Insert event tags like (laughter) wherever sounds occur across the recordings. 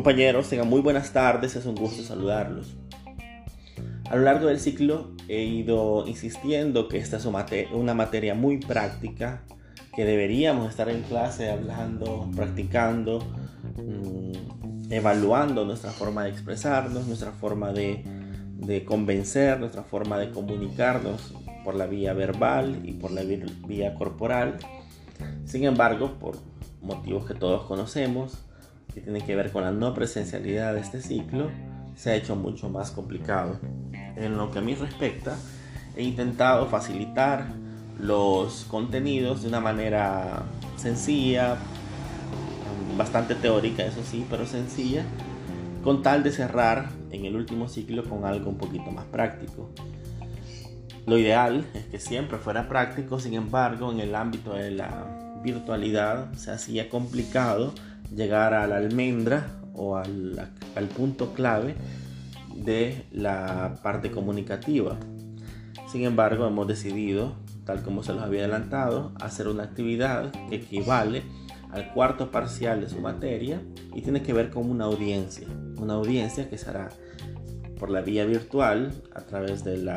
Compañeros, tengan muy buenas tardes, es un gusto saludarlos. A lo largo del ciclo he ido insistiendo que esta es una materia muy práctica, que deberíamos estar en clase hablando, practicando, mm, evaluando nuestra forma de expresarnos, nuestra forma de, de convencer, nuestra forma de comunicarnos por la vía verbal y por la vía corporal. Sin embargo, por motivos que todos conocemos, que tienen que ver con la no presencialidad de este ciclo, se ha hecho mucho más complicado. En lo que a mí respecta, he intentado facilitar los contenidos de una manera sencilla, bastante teórica, eso sí, pero sencilla, con tal de cerrar en el último ciclo con algo un poquito más práctico. Lo ideal es que siempre fuera práctico, sin embargo, en el ámbito de la virtualidad se hacía complicado llegar a la almendra o al, al punto clave de la parte comunicativa. Sin embargo, hemos decidido, tal como se los había adelantado, hacer una actividad que equivale al cuarto parcial de su materia y tiene que ver con una audiencia. Una audiencia que será por la vía virtual a través del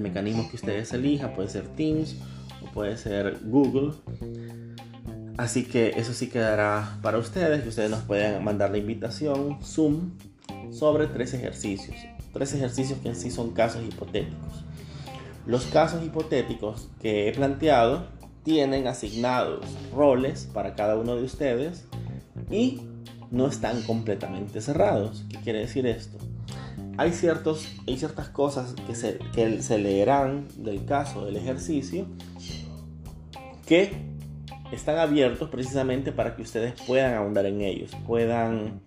mecanismo que ustedes elijan, puede ser Teams o puede ser Google Así que eso sí quedará para ustedes, que ustedes nos pueden mandar la invitación Zoom sobre tres ejercicios. Tres ejercicios que en sí son casos hipotéticos. Los casos hipotéticos que he planteado tienen asignados roles para cada uno de ustedes y no están completamente cerrados. ¿Qué quiere decir esto? Hay, ciertos, hay ciertas cosas que se, que se leerán del caso del ejercicio que están abiertos precisamente para que ustedes puedan ahondar en ellos, puedan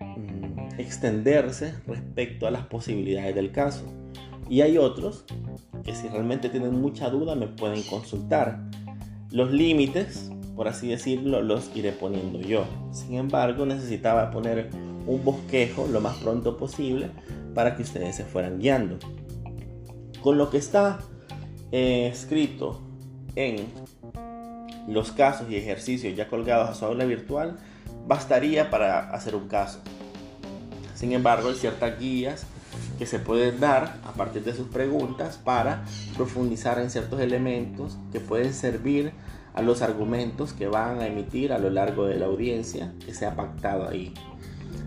mm, extenderse respecto a las posibilidades del caso. Y hay otros que si realmente tienen mucha duda me pueden consultar. Los límites, por así decirlo, los iré poniendo yo. Sin embargo, necesitaba poner un bosquejo lo más pronto posible para que ustedes se fueran guiando. Con lo que está eh, escrito en los casos y ejercicios ya colgados a su aula virtual bastaría para hacer un caso. Sin embargo, hay ciertas guías que se pueden dar a partir de sus preguntas para profundizar en ciertos elementos que pueden servir a los argumentos que van a emitir a lo largo de la audiencia que se ha pactado ahí.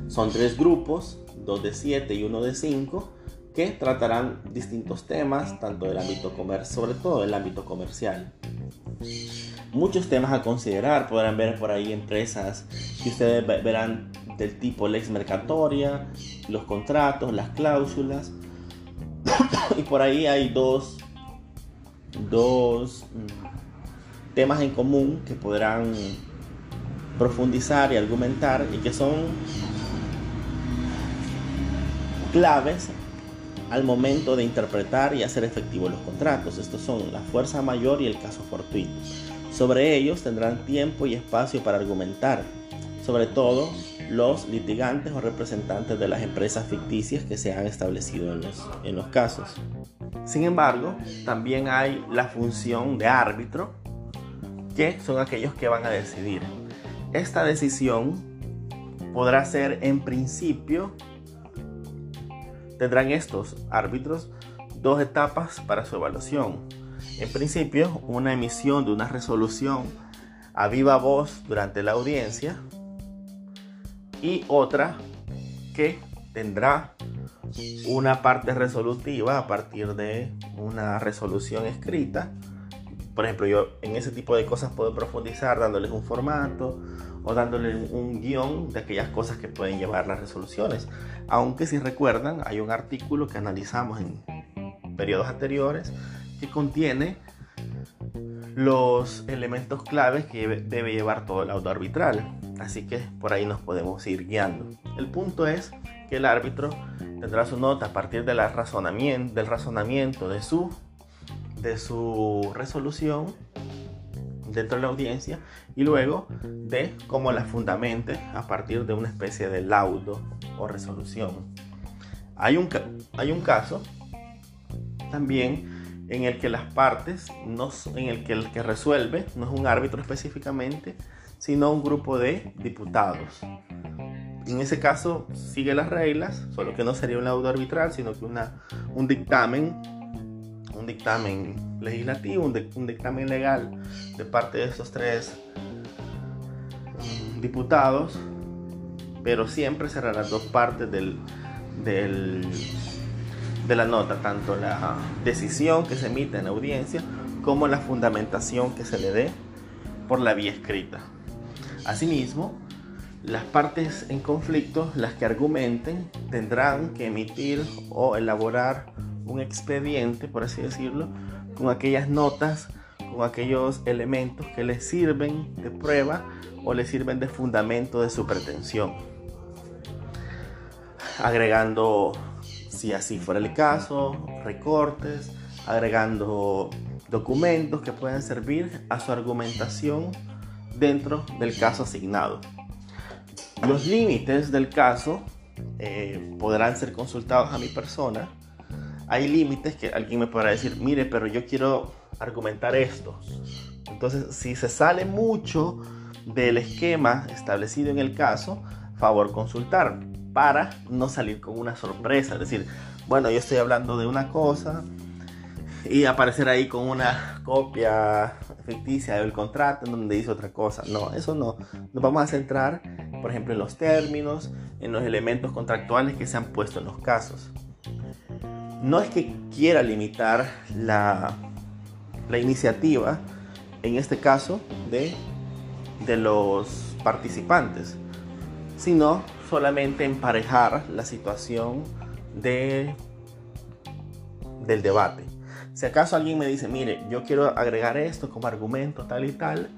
Son tres grupos, dos de siete y uno de cinco, que tratarán distintos temas, tanto del ámbito comercial, sobre todo del ámbito comercial muchos temas a considerar. Podrán ver por ahí empresas que ustedes verán del tipo lex mercatoria, los contratos, las cláusulas. (coughs) y por ahí hay dos, dos mm, temas en común que podrán profundizar y argumentar y que son claves al momento de interpretar y hacer efectivos los contratos. Estos son la fuerza mayor y el caso fortuito. Sobre ellos tendrán tiempo y espacio para argumentar, sobre todo los litigantes o representantes de las empresas ficticias que se han establecido en los, en los casos. Sin embargo, también hay la función de árbitro, que son aquellos que van a decidir. Esta decisión podrá ser en principio, tendrán estos árbitros dos etapas para su evaluación en principio, una emisión de una resolución a viva voz durante la audiencia y otra que tendrá una parte resolutiva a partir de una resolución escrita. Por ejemplo, yo en ese tipo de cosas puedo profundizar dándoles un formato o dándoles un guion de aquellas cosas que pueden llevar las resoluciones. Aunque si recuerdan, hay un artículo que analizamos en periodos anteriores contiene los elementos claves que debe llevar todo el auto arbitral. Así que por ahí nos podemos ir guiando. El punto es que el árbitro tendrá su nota a partir del razonamiento, del razonamiento de su, de su resolución dentro de la audiencia y luego de cómo la fundamente a partir de una especie de laudo o resolución. Hay un, hay un caso también en el que las partes, no, en el que el que resuelve no es un árbitro específicamente, sino un grupo de diputados. en ese caso sigue las reglas, solo que no sería un laudo arbitral, sino que una, un dictamen, un dictamen legislativo, un, dictamen legal de parte de estos tres mm, diputados, pero siempre serán las dos partes del, del, de la nota, tanto la decisión que se emite en la audiencia como la fundamentación que se le dé por la vía escrita. Asimismo, las partes en conflicto, las que argumenten, tendrán que emitir o elaborar un expediente, por así decirlo, con aquellas notas, con aquellos elementos que les sirven de prueba o les sirven de fundamento de su pretensión. Agregando, si así fuera el caso, recortes, agregando documentos que pueden servir a su argumentación dentro del caso asignado. Los límites del caso eh, podrán ser consultados a mi persona. Hay límites que alguien me podrá decir, mire, pero yo quiero argumentar esto. Entonces, si se sale mucho del esquema establecido en el caso, favor consultar para no salir con una sorpresa. Es decir, bueno, yo estoy hablando de una cosa y aparecer ahí con una copia ficticia del contrato en donde dice otra cosa. No, eso no. Nos vamos a centrar por ejemplo, en los términos, en los elementos contractuales que se han puesto en los casos. No es que quiera limitar la, la iniciativa, en este caso, de, de los participantes, sino solamente emparejar la situación de, del debate. Si acaso alguien me dice, mire, yo quiero agregar esto como argumento tal y tal,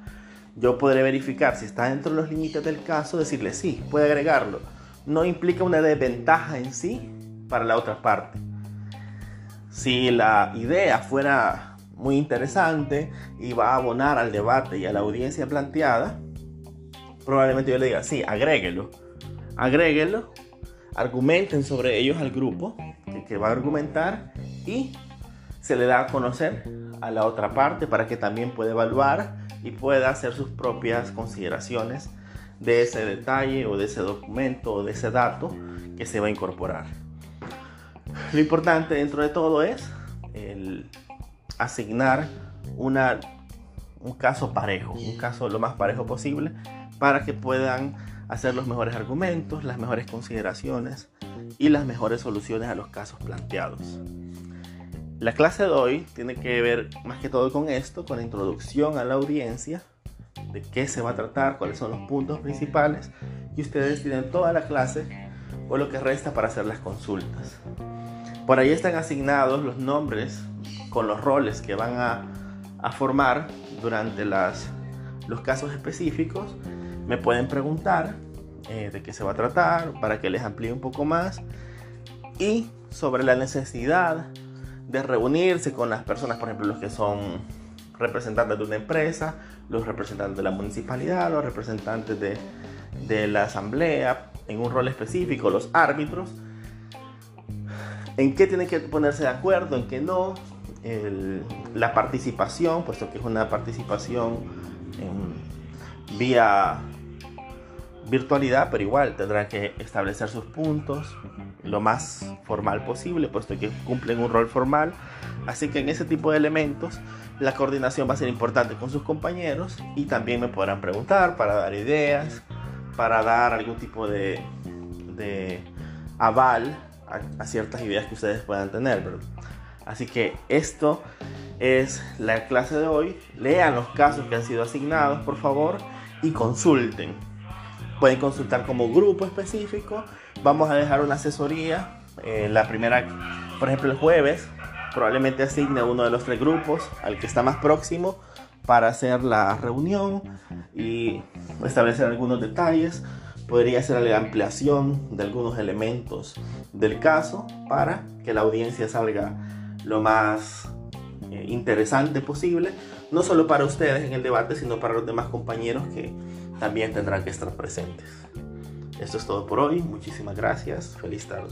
yo podré verificar si está dentro de los límites del caso, decirle sí, puede agregarlo. No implica una desventaja en sí para la otra parte. Si la idea fuera muy interesante y va a abonar al debate y a la audiencia planteada, probablemente yo le diga, sí, agréguelo. Agréguelo, argumenten sobre ellos al grupo que, va a argumentar y se le da a conocer a la otra parte para que también pueda evaluar y pueda hacer sus propias consideraciones de ese detalle o de ese documento o de ese dato que se va a incorporar. Lo importante dentro de todo es el asignar un caso parejo, un caso lo más parejo posible para que puedan hacer los mejores argumentos, las mejores consideraciones y las mejores soluciones a los casos planteados. La clase de hoy tiene que ver más que todo con esto, con la introducción a la audiencia, de qué se va a tratar, cuáles son los puntos principales, y ustedes tienen toda la clase o lo que resta para hacer las consultas. Por ahí están asignados los nombres con los roles que van a, formar durante los casos específicos. Me pueden preguntar eh, de qué se va a tratar para que les amplíe un poco más. Y sobre la necesidad de reunirse con las personas, por ejemplo, los que son representantes de una empresa, los representantes de la municipalidad, los representantes de, la asamblea, en un rol específico, los árbitros, en qué tienen que ponerse de acuerdo, en qué no, la participación, puesto que es una participación en vía virtualidad, pero igual tendrán que establecer sus puntos lo más formal posible, puesto que cumplen un rol formal. Así que en ese tipo de elementos la coordinación va a ser importante con sus compañeros y también me podrán preguntar para dar ideas, para dar algún tipo de, de aval a, ciertas ideas que ustedes puedan tener. Así que esto es la clase de hoy. Lean los casos que han sido asignados, por favor, y consulten. Pueden consultar como grupo específico. Vamos a dejar una asesoría. Eh, la primera, por ejemplo, el jueves, probablemente asigne uno de los tres grupos al que está más próximo para hacer la reunión y establecer algunos detalles. Podría ser la ampliación de algunos elementos del caso para que la audiencia salga lo más interesante posible, no solo para ustedes en el debate, sino para los demás compañeros que también tendrán que estar presentes. Esto es todo por hoy. Muchísimas gracias. Feliz tarde.